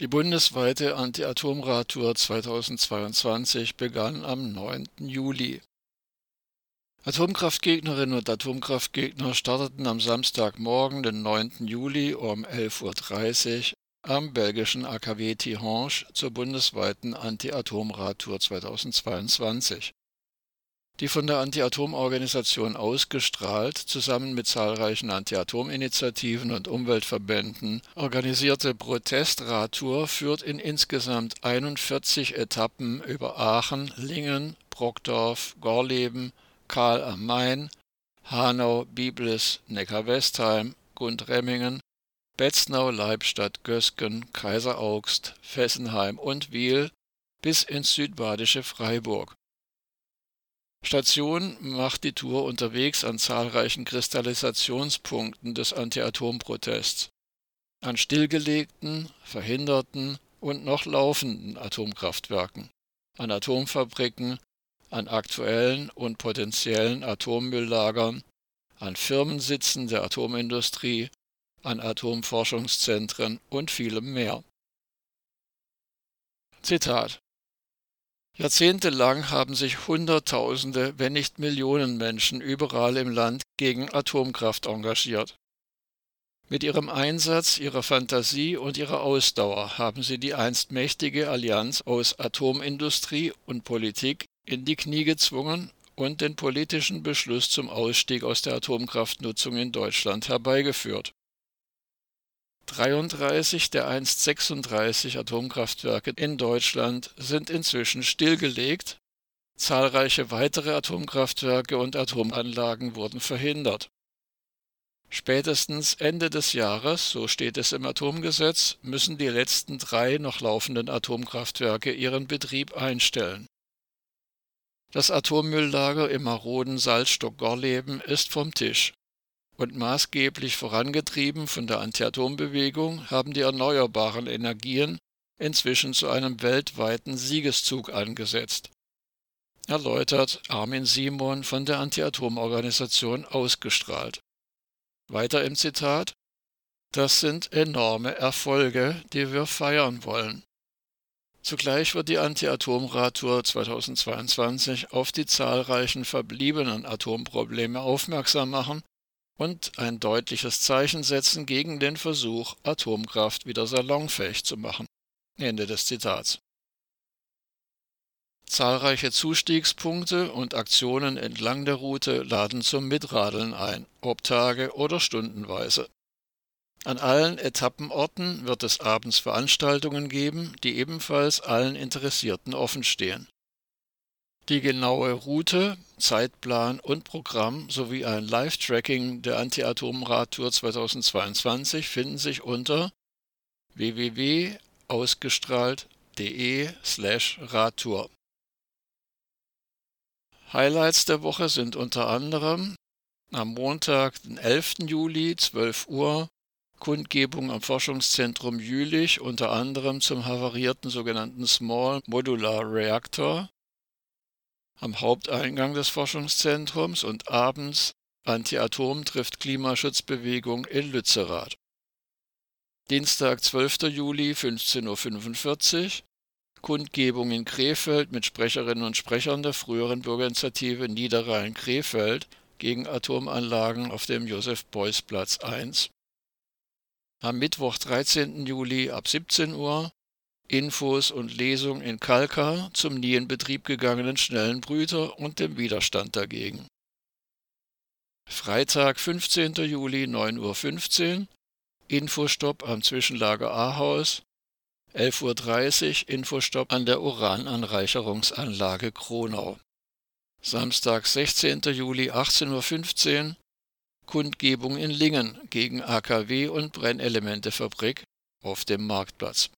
Die bundesweite Anti-Atom-Radtour 2022 begann am 9. Juli. Atomkraftgegnerinnen und Atomkraftgegner starteten am Samstagmorgen, den 9. Juli um 11.30 Uhr am belgischen AKW Tihange zur bundesweiten Anti-Atom-Radtour 2022 die von der Anti-Atom-Organisation ausgestrahlt, zusammen mit zahlreichen Anti-Atom-Initiativen und Umweltverbänden organisierte Protestradtour führt in insgesamt 41 Etappen über Aachen, Lingen, Brockdorf, Gorleben, Kahl am Main, Hanau, Biblis, Neckar-Westheim, Gundremmingen, Betznau, Leibstadt, Gösgen, Kaiseraugst, Fessenheim und Wiel bis ins südbadische Freiburg Station macht die Tour unterwegs an zahlreichen Kristallisationspunkten des Anti-Atom-Protests, an stillgelegten, verhinderten und noch laufenden Atomkraftwerken, an Atomfabriken, an aktuellen und potenziellen Atommülllagern, an Firmensitzen der Atomindustrie, an Atomforschungszentren und vielem mehr. Zitat Jahrzehntelang haben sich Hunderttausende, wenn nicht Millionen Menschen überall im Land gegen Atomkraft engagiert. Mit ihrem Einsatz, ihrer Fantasie und ihrer Ausdauer haben sie die einst mächtige Allianz aus Atomindustrie und Politik in die Knie gezwungen und den politischen Beschluss zum Ausstieg aus der Atomkraftnutzung in Deutschland herbeigeführt 33 der einst 36 Atomkraftwerke in Deutschland sind inzwischen stillgelegt, zahlreiche weitere Atomkraftwerke und Atomanlagen wurden verhindert. Spätestens Ende des Jahres, so steht es im Atomgesetz, müssen die letzten drei noch laufenden Atomkraftwerke ihren Betrieb einstellen. Das Atommülllager im maroden Salzstock Gorleben ist vom Tisch und maßgeblich vorangetrieben von der Anti-Atom-Bewegung haben die erneuerbaren Energien inzwischen zu einem weltweiten Siegeszug angesetzt. Erläutert Armin Simon von der Anti-Atom-Organisation ausgestrahlt. Weiter im Zitat Das sind enorme Erfolge, die wir feiern wollen. Zugleich wird die Anti-Atom-Radtour 2022 auf die zahlreichen verbliebenen Atomprobleme aufmerksam machen und ein deutliches Zeichen setzen gegen den Versuch, Atomkraft wieder salonfähig zu machen. Ende des Zitats. Zahlreiche Zustiegspunkte und Aktionen entlang der Route laden zum Mitradeln ein, ob Tage oder stundenweise. An allen Etappenorten wird es abends Veranstaltungen geben, die ebenfalls allen Interessierten offenstehen. Die genaue Route, Zeitplan und Programm sowie ein Live-Tracking der Anti-Atom-Radtour 2022 finden sich unter www.ausgestrahlt.de/radtour. Highlights der Woche sind unter anderem am Montag, den 11. Juli, 12 Uhr, Kundgebung am Forschungszentrum Jülich, unter anderem zum havarierten sogenannten Small Modular Reactor am Haupteingang des Forschungszentrums und abends Anti-Atom trifft Klimaschutzbewegung in Lützerath. Dienstag, 12. Juli, 15.45 Uhr. Kundgebung in Krefeld mit Sprecherinnen und Sprechern der früheren Bürgerinitiative Niederrhein-Krefeld gegen Atomanlagen auf dem Josef-Beuys-Platz 1. Am Mittwoch, 13. Juli ab 17 Uhr Infos und Lesung in Kalkar zum nie in Betrieb gegangenen schnellen Brüter und dem Widerstand dagegen. Freitag, 15. Juli, 9.15 Uhr, Infostopp am Zwischenlager Ahaus, 11.30 Uhr Infostopp an der Urananreicherungsanlage Kronau. Samstag, 16. Juli, 18.15 Uhr, Kundgebung in Lingen gegen AKW und Brennelementefabrik auf dem Marktplatz.